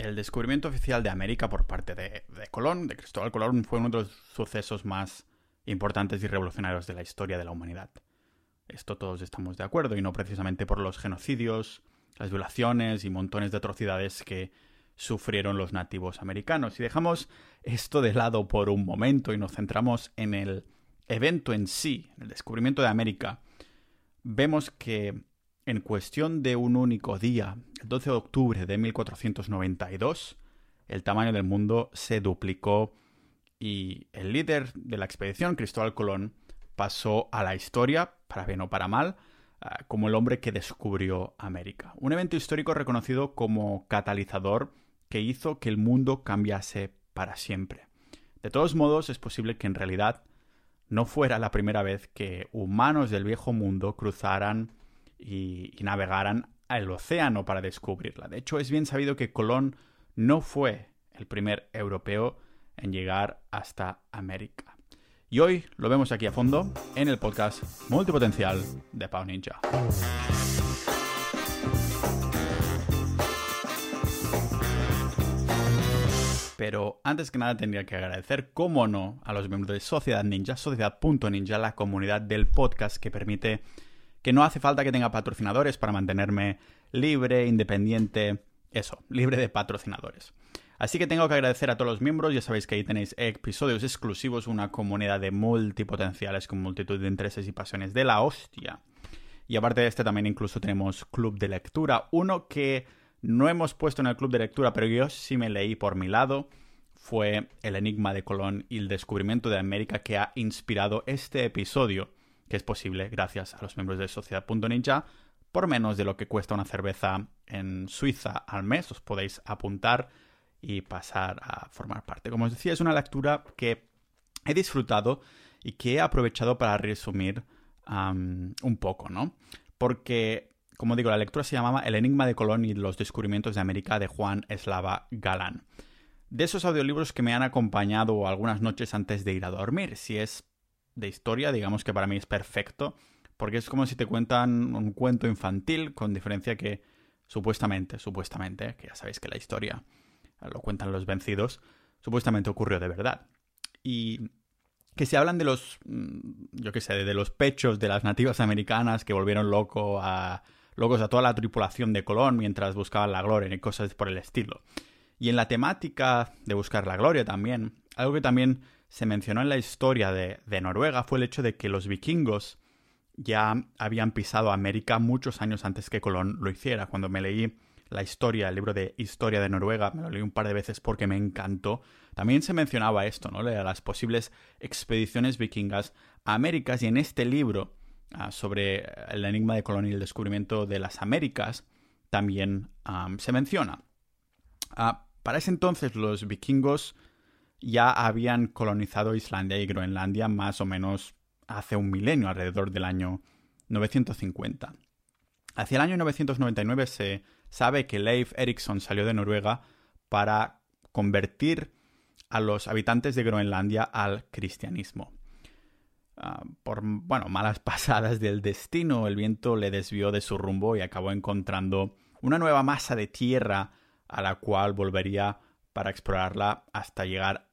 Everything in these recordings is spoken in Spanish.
El descubrimiento oficial de América por parte de, Colón, de Cristóbal Colón, fue uno de los sucesos más importantes y revolucionarios de la historia de la humanidad. Esto todos estamos de acuerdo, y no precisamente por los genocidios, las violaciones y montones de atrocidades que sufrieron los nativos americanos. Si dejamos esto de lado por un momento y nos centramos en el evento en sí, el descubrimiento de América, vemos que en cuestión de un único día, el 12 de octubre de 1492, el tamaño del mundo se duplicó y el líder de la expedición, Cristóbal Colón, pasó a la historia, para bien o para mal, ah, como el hombre que descubrió América. Un evento histórico reconocido como catalizador que hizo que el mundo cambiase para siempre. De todos modos, es posible que en realidad no fuera la primera vez que humanos del viejo mundo cruzaran y, navegaran al océano para descubrirla. De hecho, es bien sabido que Colón no fue el primer europeo en llegar hasta América. Y hoy lo vemos aquí a fondo en el podcast multipotencial de Pau Ninja. Pero antes que nada tendría que agradecer, como no, a los miembros de Sociedad Ninja, Sociedad.ninja, la comunidad del podcast que permite que no hace falta que tenga patrocinadores para mantenerme libre, independiente, eso, libre de patrocinadores. Así que tengo que agradecer a todos los miembros, ya sabéis que ahí tenéis episodios exclusivos, una comunidad de multipotenciales con multitud de intereses y pasiones de la hostia. Y aparte de este también incluso tenemos club de lectura, uno que no hemos puesto en el club de lectura, pero yo sí me leí por mi lado, fue El Enigma de Colón y el descubrimiento de América que ha inspirado este episodio que es posible gracias a los miembros de Sociedad.ninja por menos de lo que cuesta una cerveza en Suiza al mes. Os podéis apuntar y pasar a formar parte. Como os decía, es una lectura que he disfrutado y que he aprovechado para resumir un poco, ¿no? Porque, como digo, la lectura se llamaba El Enigma de Colón y los descubrimientos de América de Juan Eslava Galán. De esos audiolibros que me han acompañado algunas noches antes de ir a dormir. Si es de historia, digamos que para mí es perfecto, porque es como si te cuentan un cuento infantil, con diferencia que supuestamente, supuestamente, que ya sabéis que la historia lo cuentan los vencidos, supuestamente ocurrió de verdad. Y que se hablan de los, mm, yo qué sé, de los pechos de las nativas americanas que volvieron loco a, locos a toda la tripulación de Colón mientras buscaban la gloria y cosas por el estilo. Y en la temática de buscar la gloria también, algo que también se mencionó en la historia de, Noruega fue el hecho de que los vikingos ya habían pisado América muchos años antes que Colón lo hiciera. Cuando me leí la historia, el libro de Historia de Noruega, me lo leí un par de veces porque me encantó. También se mencionaba esto, ¿no? Las posibles expediciones vikingas a Américas y en este libro ah, sobre el enigma de Colón y el descubrimiento de las Américas también se menciona. Ah, para ese entonces los vikingos ya habían colonizado Islandia y Groenlandia más o menos hace un milenio, alrededor del año 950. Hacia el año 999 se sabe que Leif Erikson salió de Noruega para convertir a los habitantes de Groenlandia al cristianismo. Ah, por bueno, malas pasadas del destino, el viento le desvió de su rumbo y acabó encontrando una nueva masa de tierra a la cual volvería para explorarla hasta llegar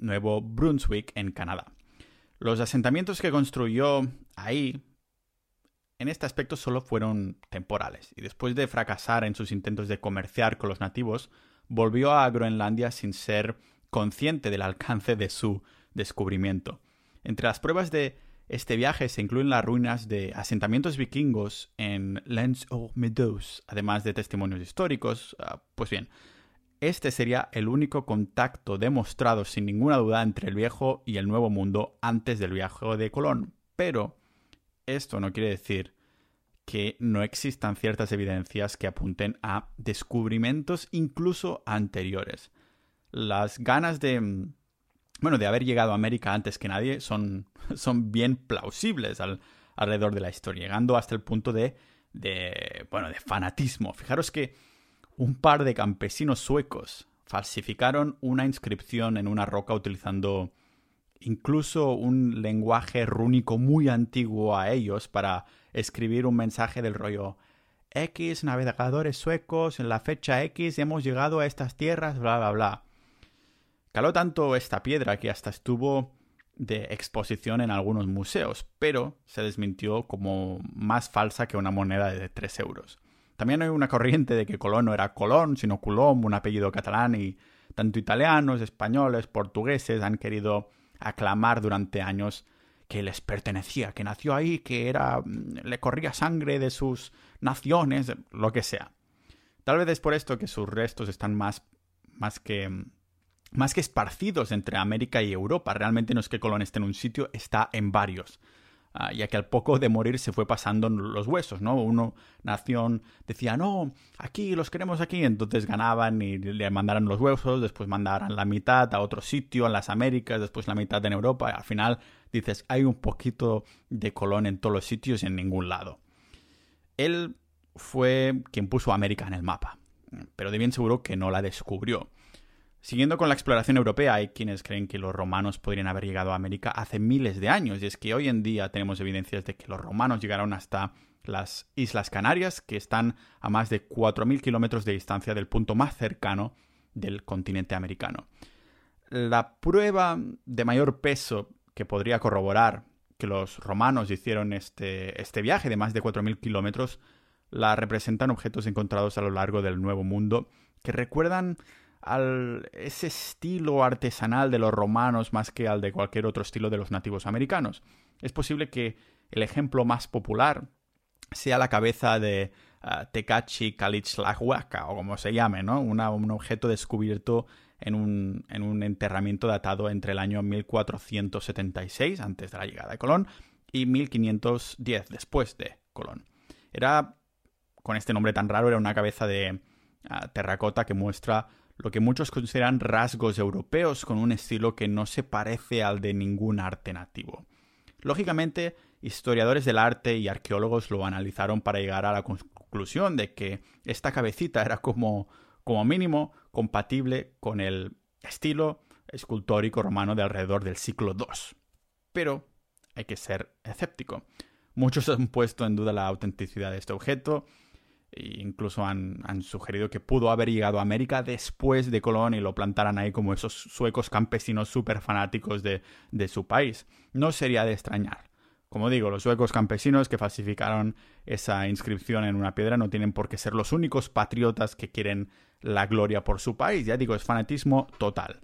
Nuevo Brunswick en Canadá. Los asentamientos que construyó ahí en este aspecto solo fueron temporales y después de fracasar en sus intentos de comerciar con los nativos, volvió a Groenlandia sin ser consciente del alcance de su descubrimiento. Entre las pruebas de este viaje se incluyen las ruinas de asentamientos vikingos en Lens of Meadows, además de testimonios históricos. Ah, pues bien, este sería el único contacto demostrado sin ninguna duda entre el viejo y el nuevo mundo antes del viaje de Colón. Pero esto no quiere decir que no existan ciertas evidencias que apunten a descubrimientos incluso anteriores. Las ganas de mm, bueno, de haber llegado a América antes que nadie son, son bien plausibles alrededor de la historia, llegando hasta el punto de, de, bueno, de fanatismo. Fijaros que un par de campesinos suecos falsificaron una inscripción en una roca utilizando incluso un lenguaje rúnico muy antiguo a ellos para escribir un mensaje del rollo X navegadores suecos en la fecha X hemos llegado a estas tierras, bla, bla, bla. Caló tanto esta piedra que hasta estuvo de exposición en algunos museos, pero se desmintió como más falsa que una moneda de 3 euros. También hay una corriente de que Colón no era Colón, sino Coulomb, un apellido catalán, y tanto italianos, españoles, portugueses han querido aclamar durante años que les pertenecía, que nació ahí, que era mm, le corría sangre de sus naciones, lo que sea. Tal vez es por esto que sus restos están más más que más que esparcidos entre América y Europa. Realmente no es que Colón esté en un sitio, está en varios. Ah, ya que al poco de morir se fue pasando los huesos, ¿no? Uno, nación, decía, no, aquí los queremos aquí, entonces ganaban y le mandaran los huesos, después mandaran la mitad a otro sitio, en las Américas, después la mitad en Europa, y al final dices, hay un poquito de Colón en todos los sitios y en ningún lado. Él fue quien puso América en el mapa, pero de bien seguro que no la descubrió. Siguiendo con la exploración europea, hay quienes creen que los romanos podrían haber llegado a América hace miles de años, y es que hoy en día tenemos evidencias de que los romanos llegaron hasta las Islas Canarias, que están a más de 4.000 kilómetros de distancia del punto más cercano del continente americano. La prueba de mayor peso que podría corroborar que los romanos hicieron este, este viaje de más de 4.000 kilómetros la representan objetos encontrados a lo largo del Nuevo Mundo que recuerdan al ese estilo artesanal de los romanos más que al de cualquier otro estilo de los nativos americanos. Es posible que el ejemplo más popular sea la cabeza de uh, Tecachi o como se llame, ¿no? un objeto descubierto en un, en un enterramiento datado entre el año 1476, antes de la llegada de Colón, y 1510, después de Colón. Era, con este nombre tan raro, era una cabeza de uh, terracota que muestra lo que muchos consideran rasgos europeos con un estilo que no se parece al de ningún arte nativo. Lógicamente, historiadores del arte y arqueólogos lo analizaron para llegar a la conclusión de que esta cabecita era como, como mínimo compatible con el estilo escultórico romano de alrededor del siglo II. Pero hay que ser escéptico. Muchos han puesto en duda la autenticidad de este objeto incluso han, sugerido que pudo haber llegado a América después de Colón y lo plantaran ahí como esos suecos campesinos súper fanáticos de, de su país. No sería de extrañar. Como digo, los suecos campesinos que falsificaron esa inscripción en una piedra no tienen por qué ser los únicos patriotas que quieren la gloria por su país. Ya digo, es fanatismo total.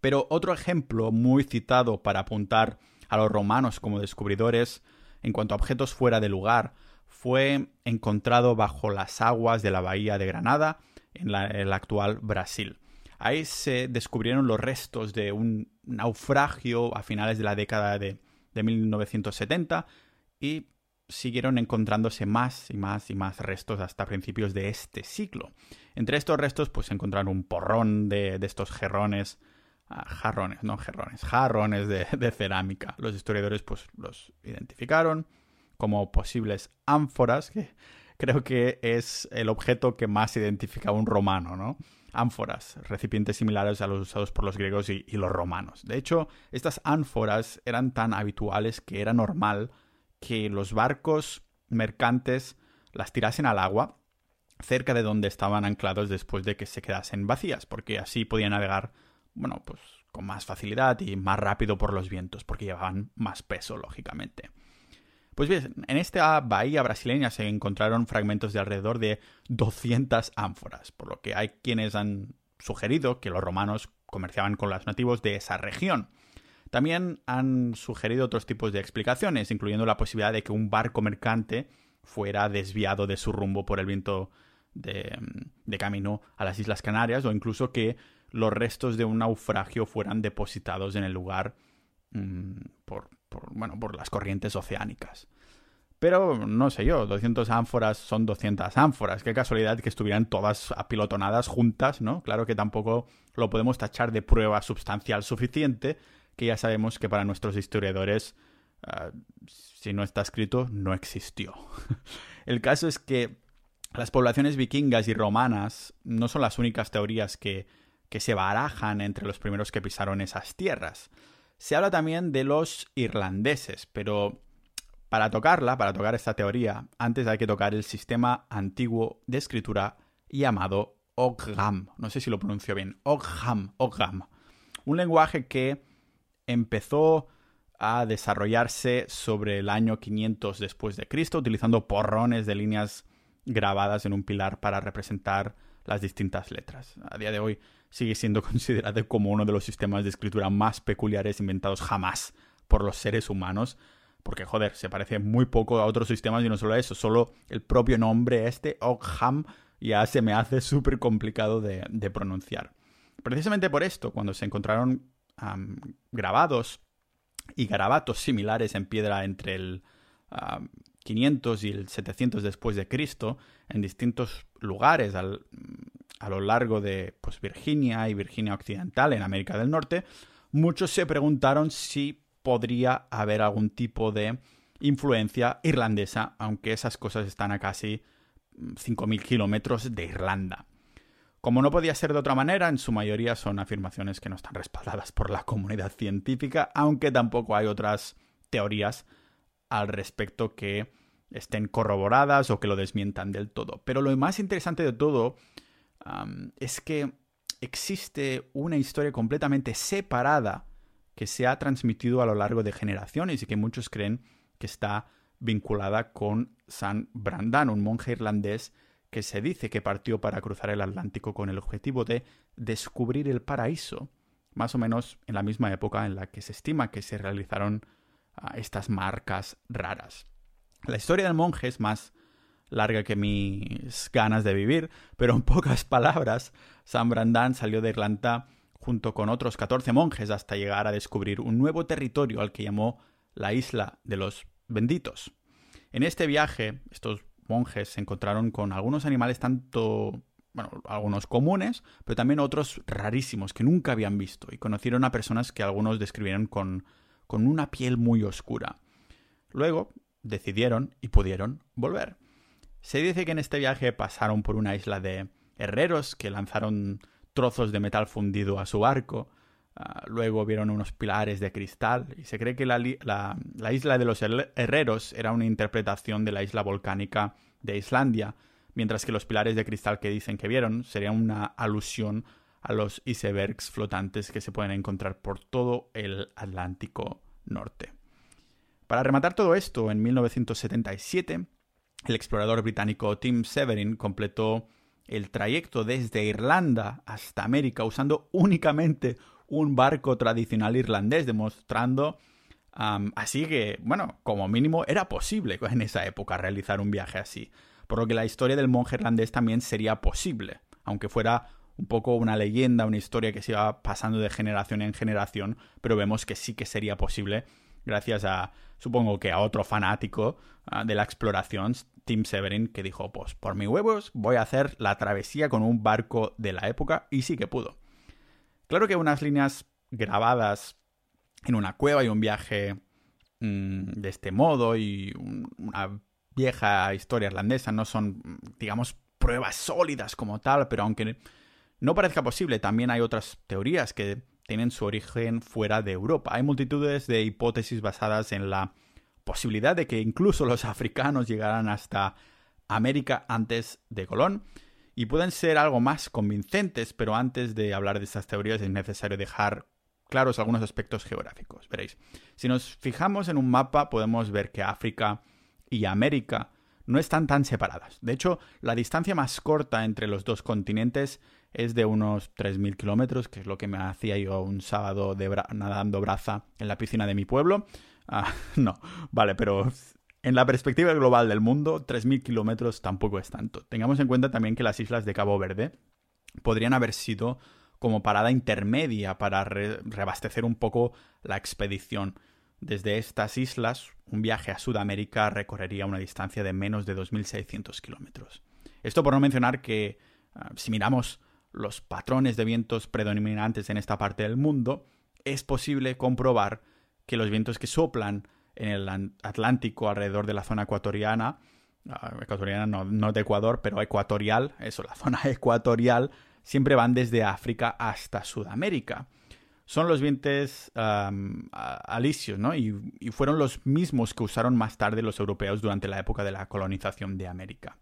Pero otro ejemplo muy citado para apuntar a los romanos como descubridores en cuanto a objetos fuera de lugar fue encontrado bajo las aguas de la bahía de Granada, en el actual Brasil. Ahí se descubrieron los restos de un naufragio a finales de la década de, 1970 y siguieron encontrándose más y más y más restos hasta principios de este siglo. Entre estos restos, pues se encontraron un porrón de, estos jerrones, ah, jarrones, no jerrones, jarrones de, de, cerámica. Los historiadores, pues los identificaron, como posibles ánforas, que creo que es el objeto que más identifica a un romano, ¿no? Ánforas, recipientes similares a los usados por los griegos y, los romanos. De hecho, estas ánforas eran tan habituales que era normal que los barcos mercantes las tirasen al agua cerca de donde estaban anclados después de que se quedasen vacías, porque así podían navegar, bueno, pues con más facilidad y más rápido por los vientos, porque llevaban más peso, lógicamente. Pues bien, en esta bahía brasileña se encontraron fragmentos de alrededor de 200 ánforas, por lo que hay quienes han sugerido que los romanos comerciaban con los nativos de esa región. También han sugerido otros tipos de explicaciones, incluyendo la posibilidad de que un barco mercante fuera desviado de su rumbo por el viento de, camino a las Islas Canarias, o incluso que los restos de un naufragio fueran depositados en el lugar mm, por, por, bueno, por las corrientes oceánicas. Pero no sé yo, 200 ánforas son 200 ánforas. Qué casualidad que estuvieran todas apilotonadas juntas, ¿no? Claro que tampoco lo podemos tachar de prueba sustancial suficiente, que ya sabemos que para nuestros historiadores, ah, si no está escrito, no existió. El caso es que las poblaciones vikingas y romanas no son las únicas teorías que, que se barajan entre los primeros que pisaron esas tierras. Se habla también de los irlandeses, pero Para tocarla, para tocar esta teoría, antes hay que tocar el sistema antiguo de escritura llamado Ogham. No sé si lo pronuncio bien. Ogham, Ogham. Un lenguaje que empezó a desarrollarse sobre el año 500 después de Cristo, utilizando porrones de líneas grabadas en un pilar para representar las distintas letras. A día de hoy sigue siendo considerado como uno de los sistemas de escritura más peculiares inventados jamás por los seres humanos, porque joder, se parece muy poco a otros sistemas y no solo eso, solo el propio nombre este, Ogham, ya se me hace súper complicado de, pronunciar. Precisamente por esto, cuando se encontraron grabados y garabatos similares en piedra entre el 500 y el 700 después de Cristo, en distintos lugares a lo largo de pues, Virginia y Virginia Occidental en América del Norte, muchos se preguntaron si podría haber algún tipo de influencia irlandesa, aunque esas cosas están a casi 5.000 mm, kilómetros de Irlanda. Como no podía ser de otra manera, en su mayoría son afirmaciones que no están respaldadas por la comunidad científica, aunque tampoco hay otras teorías al respecto que estén corroboradas o que lo desmientan del todo. Pero lo más interesante de todo es que existe una historia completamente separada que se ha transmitido a lo largo de generaciones y que muchos creen que está vinculada con San Brandan, un monje irlandés que se dice que partió para cruzar el Atlántico con el objetivo de descubrir el paraíso, más o menos en la misma época en la que se estima que se realizaron ah, estas marcas raras. La historia del monje es más larga que mis ganas de vivir, pero en pocas palabras, San Brandan salió de Irlanda junto con otros 14 monjes hasta llegar a descubrir un nuevo territorio al que llamó la isla de los benditos. En este viaje, estos monjes se encontraron con algunos animales tanto, bueno, algunos comunes, pero también otros rarísimos que nunca habían visto y conocieron a personas que algunos describieron con, con una piel muy oscura. Luego decidieron y pudieron volver. Se dice que en este viaje pasaron por una isla de herreros que lanzaron trozos de metal fundido a su barco. Ah, luego vieron unos pilares de cristal y se cree que la, isla de los herreros era una interpretación de la isla volcánica de Islandia, mientras que los pilares de cristal que dicen que vieron serían una alusión a los icebergs flotantes que se pueden encontrar por todo el Atlántico Norte. Para rematar todo esto, en 1977, el explorador británico Tim Severin completó el trayecto desde Irlanda hasta América usando únicamente un barco tradicional irlandés, demostrando así que, bueno, como mínimo era posible en esa época realizar un viaje así. Por lo que la historia del monje irlandés también sería posible, aunque fuera un poco una leyenda, una historia que se iba pasando de generación en generación, pero vemos que sí que sería posible gracias a, supongo que a otro fanático ah, de la exploración, Tim Severin, que dijo, pues por mis huevos voy a hacer la travesía con un barco de la época y sí que pudo. Claro que unas líneas grabadas en una cueva y un viaje mm, de este modo y una vieja historia irlandesa no son, digamos, pruebas sólidas como tal, pero aunque no parezca posible, también hay otras teorías que tienen su origen fuera de Europa. Hay multitudes de hipótesis basadas en la posibilidad de que incluso los africanos llegaran hasta América antes de Colón y pueden ser algo más convincentes, pero antes de hablar de estas teorías es necesario dejar claros algunos aspectos geográficos. Veréis, si nos fijamos en un mapa podemos ver que África y América no están tan separadas. De hecho, la distancia más corta entre los dos continentes es de unos 3.000 kilómetros, que es lo que me hacía yo un sábado nadando braza en la piscina de mi pueblo. Ah, no, vale, pero en la perspectiva global del mundo, 3.000 kilómetros tampoco es tanto. Tengamos en cuenta también que las islas de Cabo Verde podrían haber sido como parada intermedia para reabastecer un poco la expedición. Desde estas islas, un viaje a Sudamérica recorrería una distancia de menos de 2.600 kilómetros. Esto por no mencionar que, ah, si miramos los patrones de vientos predominantes en esta parte del mundo, es posible comprobar que los vientos que soplan en el Atlántico alrededor de la zona ecuatoriana, ah, ecuatoriana no, no de Ecuador, pero ecuatorial, eso, la zona ecuatorial, siempre van desde África hasta Sudamérica. Son los vientos alisios, ¿no? Y, y, fueron los mismos que usaron más tarde los europeos durante la época de la colonización de América.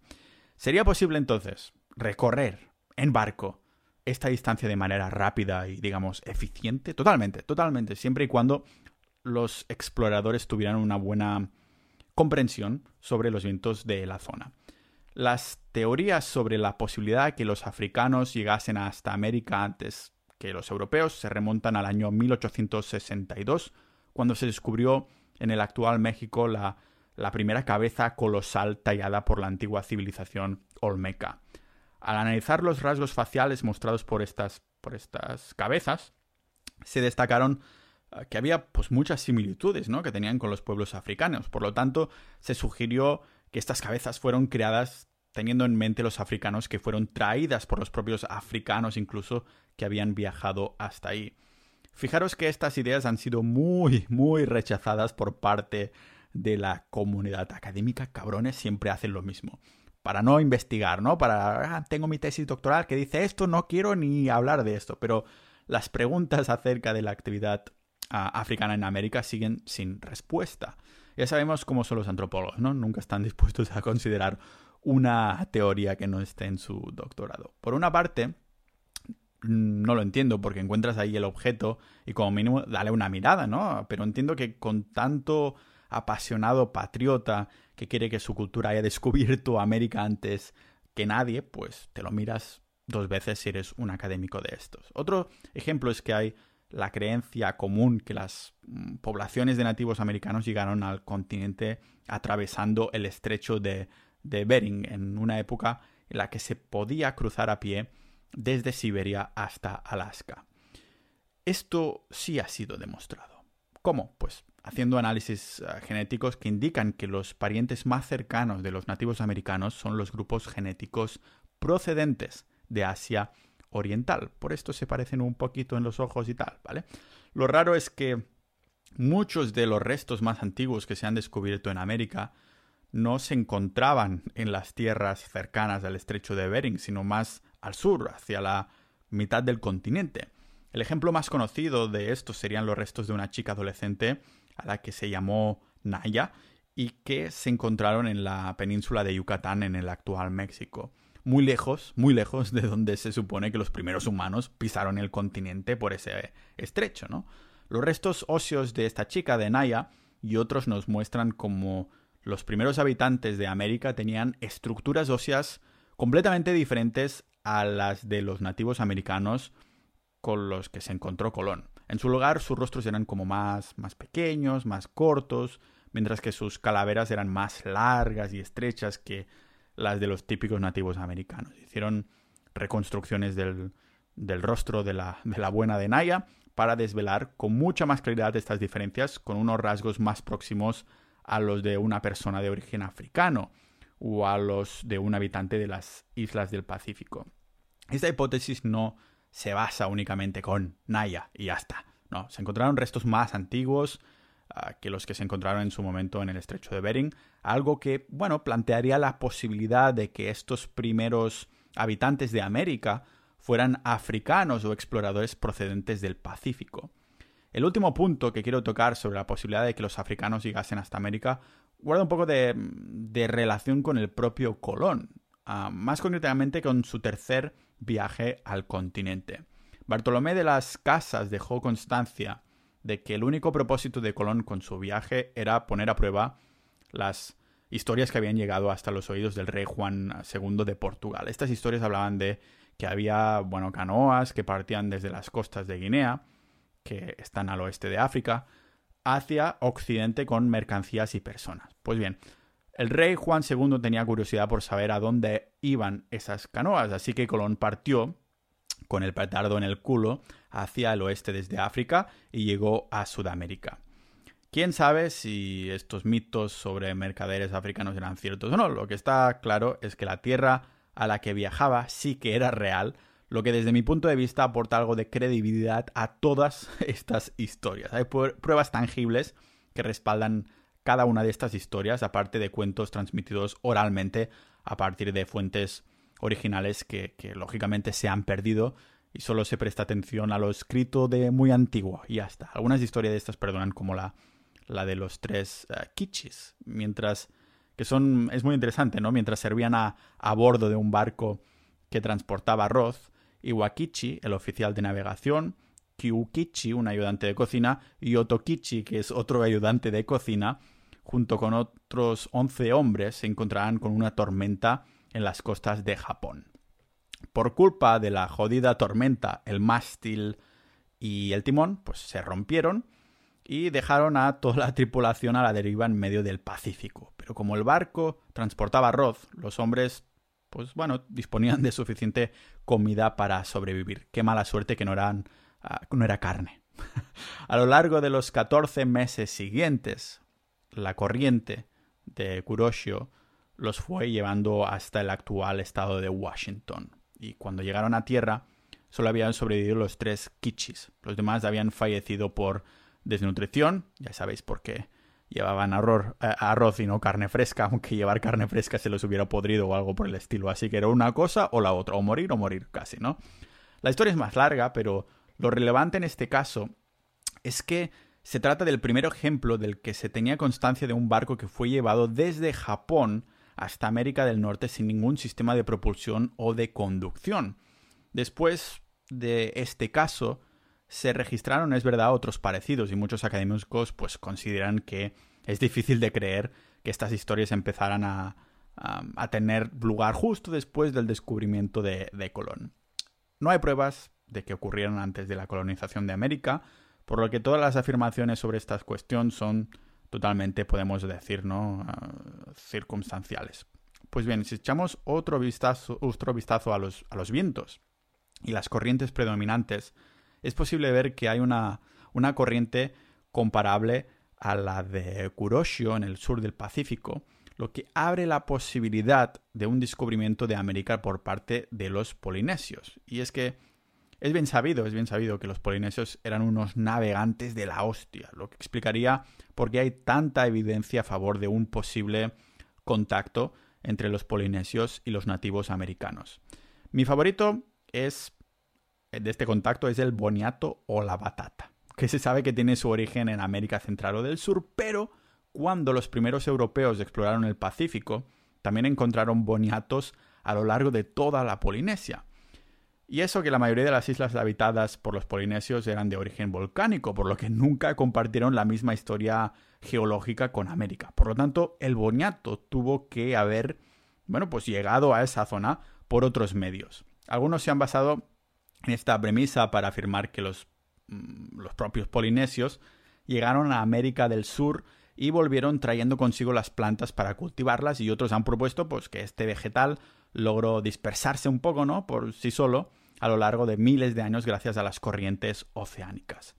¿Sería posible entonces recorrer en barco esta distancia de manera rápida y, digamos, eficiente? Totalmente, totalmente, siempre y cuando los exploradores tuvieran una buena comprensión sobre los vientos de la zona. Las teorías sobre la posibilidad de que los africanos llegasen hasta América antes que los europeos se remontan al año 1862, cuando se descubrió en el actual México la, primera cabeza colosal tallada por la antigua civilización olmeca. Al analizar los rasgos faciales mostrados por estas, por estas cabezas, se destacaron eh, que había pues muchas similitudes ¿no? que tenían con los pueblos africanos. Por lo tanto, se sugirió que estas cabezas fueron creadas teniendo en mente los africanos que fueron traídas por los propios africanos incluso que habían viajado hasta ahí. Fijaros que estas ideas han sido muy, muy rechazadas por parte de la comunidad académica. Cabrones siempre hacen lo mismo. Para no investigar, ¿no? Para, ah, tengo mi tesis doctoral que dice esto, no quiero ni hablar de esto. Pero las preguntas acerca de la actividad africana en América siguen sin respuesta. Ya sabemos cómo son los antropólogos, ¿no? Nunca están dispuestos a considerar una teoría que no esté en su doctorado. Por una parte, no lo entiendo porque encuentras ahí el objeto y como mínimo dale una mirada, ¿no? Pero entiendo que con tanto apasionado patriota que quiere que su cultura haya descubierto América antes que nadie, pues te lo miras dos veces si eres un académico de estos. Otro ejemplo es que hay la creencia común que las mm, poblaciones de nativos americanos llegaron al continente atravesando el estrecho de, de Bering en una época en la que se podía cruzar a pie desde Siberia hasta Alaska. Esto sí ha sido demostrado. ¿Cómo? Pues haciendo análisis eh, genéticos que indican que los parientes más cercanos de los nativos americanos son los grupos genéticos procedentes de Asia oriental. Por esto se parecen un poquito en los ojos y tal, ¿vale? Lo raro es que muchos de los restos más antiguos que se han descubierto en América no se encontraban en las tierras cercanas al estrecho de Bering, sino más al sur, hacia la mitad del continente. El ejemplo más conocido de esto serían los restos de una chica adolescente a la que se llamó Naya y que se encontraron en la península de Yucatán en el actual México muy lejos, muy lejos de donde se supone que los primeros humanos pisaron el continente por ese estrecho, ¿no? Los restos óseos de esta chica, de Naya, y otros nos muestran como los primeros habitantes de América tenían estructuras óseas completamente diferentes a las de los nativos americanos con los que se encontró Colón. En su lugar, sus rostros eran como más, más pequeños, más cortos, mientras que sus calaveras eran más largas y estrechas que las de los típicos nativos americanos. Hicieron reconstrucciones del, rostro de la, de la buena de Naya para desvelar con mucha más claridad estas diferencias con unos rasgos más próximos a los de una persona de origen africano o a los de un habitante de las islas del Pacífico. Esta hipótesis no se basa únicamente con Naya y ya está. No, se encontraron restos más antiguos, que los que se encontraron en su momento en el estrecho de Bering, algo que, bueno, plantearía la posibilidad de que estos primeros habitantes de América fueran africanos o exploradores procedentes del Pacífico. El último punto que quiero tocar sobre la posibilidad de que los africanos llegasen hasta América guarda un poco de, relación con el propio Colón, ah, más concretamente con su tercer viaje al continente. Bartolomé de las Casas dejó constancia de que el único propósito de Colón con su viaje era poner a prueba las historias que habían llegado hasta los oídos del rey Juan II de Portugal. Estas historias hablaban de que había, bueno, canoas que partían desde las costas de Guinea, que están al oeste de África, hacia Occidente con mercancías y personas. Pues bien, el rey Juan II tenía curiosidad por saber a dónde iban esas canoas, así que Colón partió con el petardo en el culo hacia el oeste desde África y llegó a Sudamérica. Quién sabe si estos mitos sobre mercaderes africanos eran ciertos o no. Lo que está claro es que la tierra a la que viajaba sí que era real, lo que desde mi punto de vista aporta algo de credibilidad a todas estas historias. Hay pruebas tangibles que respaldan cada una de estas historias, aparte de cuentos transmitidos oralmente a partir de fuentes originales que, lógicamente se han perdido y solo se presta atención a lo escrito de muy antiguo y ya está. Algunas historias de estas perdonan como la, la de los tres uh, kichis, mientras que son es muy interesante, ¿no? Mientras servían a, a bordo de un barco que transportaba arroz, Iwakichi, el oficial de navegación, Kyukichi, un ayudante de cocina, y Otokichi, que es otro ayudante de cocina, junto con otros 11 hombres, se encontrarán con una tormenta en las costas de Japón. Por culpa de la jodida tormenta, el mástil y el timón pues se rompieron y dejaron a toda la tripulación a la deriva en medio del Pacífico. Pero como el barco transportaba arroz, los hombres pues bueno, disponían de suficiente comida para sobrevivir. Qué mala suerte que no eran uh, no era carne. a lo largo de los 14 meses siguientes, la corriente de Kuroshio los fue llevando hasta el actual estado de Washington. Y cuando llegaron a tierra, solo habían sobrevivido los tres kichis. Los demás habían fallecido por desnutrición, ya sabéis por qué llevaban arroz, eh, arroz y no carne fresca, aunque llevar carne fresca se los hubiera podrido o algo por el estilo. Así que era una cosa o la otra, o morir o morir casi, ¿no? La historia es más larga, pero lo relevante en este caso es que se trata del primer ejemplo del que se tenía constancia de un barco que fue llevado desde Japón hasta América del Norte sin ningún sistema de propulsión o de conducción. Después de este caso, se registraron, es verdad, otros parecidos y muchos académicos pues consideran que es difícil de creer que estas historias empezaran a, a, tener lugar justo después del descubrimiento de, de Colón. No hay pruebas de que ocurrieran antes de la colonización de América, por lo que todas las afirmaciones sobre esta cuestión son totalmente, podemos decir, ¿no? Uh, circunstanciales. Pues bien, si echamos otro vistazo, otro vistazo a, los, a los vientos y las corrientes predominantes, es posible ver que hay una, una corriente comparable a la de Kuroshio en el sur del Pacífico, lo que abre la posibilidad de un descubrimiento de América por parte de los polinesios. Y es que es bien sabido, es bien sabido que los polinesios eran unos navegantes de la hostia, lo que explicaría por qué hay tanta evidencia a favor de un posible contacto entre los polinesios y los nativos americanos. Mi favorito es de este contacto es el boniato o la batata, que se sabe que tiene su origen en América Central o del Sur, pero cuando los primeros europeos exploraron el Pacífico, también encontraron boniatos a lo largo de toda la Polinesia. Y eso que la mayoría de las islas habitadas por los polinesios eran de origen volcánico, por lo que nunca compartieron la misma historia geológica con América. Por lo tanto, el boniato tuvo que haber, bueno, pues llegado a esa zona por otros medios. Algunos se han basado esta premisa para afirmar que los, mm, los propios polinesios llegaron a América del Sur y volvieron trayendo consigo las plantas para cultivarlas y otros han propuesto pues que este vegetal logró dispersarse un poco, ¿no? por sí solo a lo largo de miles de años gracias a las corrientes oceánicas.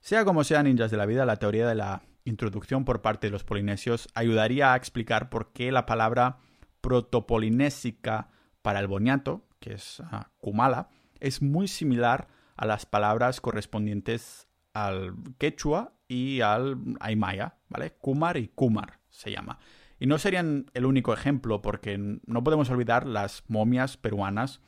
Sea como sea, ninjas de la vida, la teoría de la introducción por parte de los polinesios ayudaría a explicar por qué la palabra protopolinésica para el boniato, que es uh, Kumala, es muy similar a las palabras correspondientes al quechua y al aymaya, ¿vale? Kumar y Kumar se llama. Y no serían el único ejemplo, porque no podemos olvidar las momias peruanas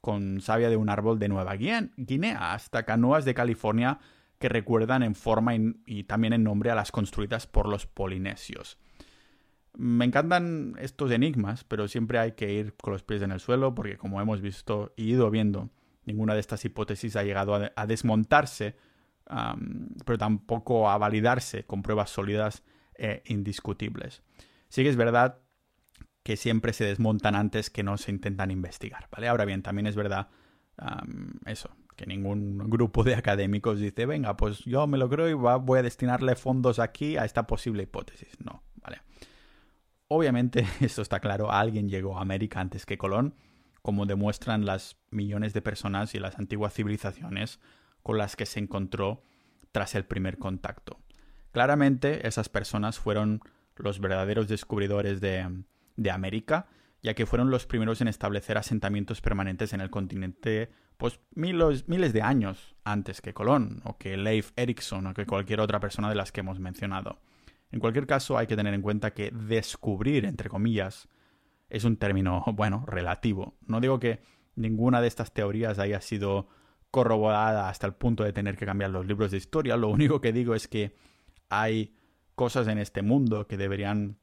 con savia de un árbol de Nueva Guinea, hasta canoas de California que recuerdan en forma y, también en nombre a las construidas por los polinesios. Me encantan estos enigmas, pero siempre hay que ir con los pies en el suelo porque como hemos visto y ido viendo, ninguna de estas hipótesis ha llegado a, desmontarse, pero tampoco a validarse con pruebas sólidas e indiscutibles. Sí que es verdad que siempre se desmontan antes que no se intentan investigar, ¿vale? Ahora bien, también es verdad eso, que ningún grupo de académicos dice, venga, pues yo me lo creo y voy a destinarle fondos aquí a esta posible hipótesis. No, ¿vale? Obviamente, esto está claro, alguien llegó a América antes que Colón, como demuestran las millones de personas y las antiguas civilizaciones con las que se encontró tras el primer contacto. Claramente, esas personas fueron los verdaderos descubridores de, América, ya que fueron los primeros en establecer asentamientos permanentes en el continente pues miles de años antes que Colón, o que Leif Erikson, o que cualquier otra persona de las que hemos mencionado. En cualquier caso, hay que tener en cuenta que descubrir, entre comillas, es un término, bueno, relativo. No digo que ninguna de estas teorías haya sido corroborada hasta el punto de tener que cambiar los libros de historia. Lo único que digo es que hay cosas en este mundo que deberían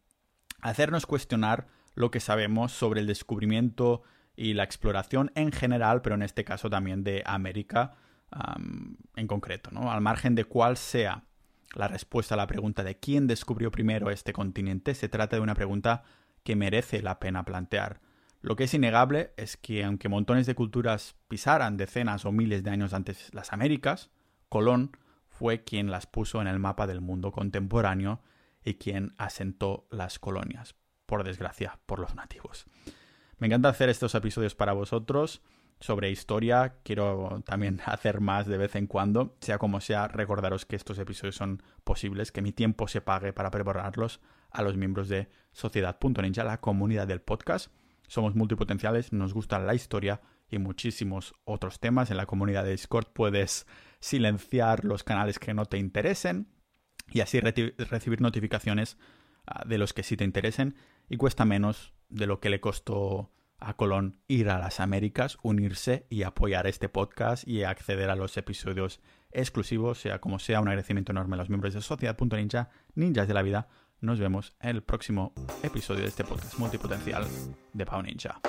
hacernos cuestionar lo que sabemos sobre el descubrimiento y la exploración en general, pero en este caso también de América en concreto, ¿no? Al margen de cuál sea la respuesta a la pregunta de quién descubrió primero este continente, se trata de una pregunta que merece la pena plantear. Lo que es innegable es que aunque montones de culturas pisaran decenas o miles de años antes las Américas, Colón fue quien las puso en el mapa del mundo contemporáneo y quien asentó las colonias, por desgracia, por los nativos. Me encanta hacer estos episodios para vosotros sobre historia. Quiero también hacer más de vez en cuando. Sea como sea, recordaros que estos episodios son posibles, que mi tiempo se pague para prepararlos a los miembros de Sociedad.ninja, la comunidad del podcast. Somos multipotenciales, nos gusta la historia y muchísimos otros temas. En la comunidad de Discord puedes silenciar los canales que no te interesen y así recibir notificaciones ah, de los que sí te interesen y cuesta menos de lo que le costó a Colón ir a las Américas, unirse y apoyar este podcast y acceder a los episodios exclusivos, sea como sea, un agradecimiento enorme a los miembros de Sociedad.ninja, ninjas de la vida, nos vemos en el próximo episodio de este podcast multipotencial de Pau Ninja.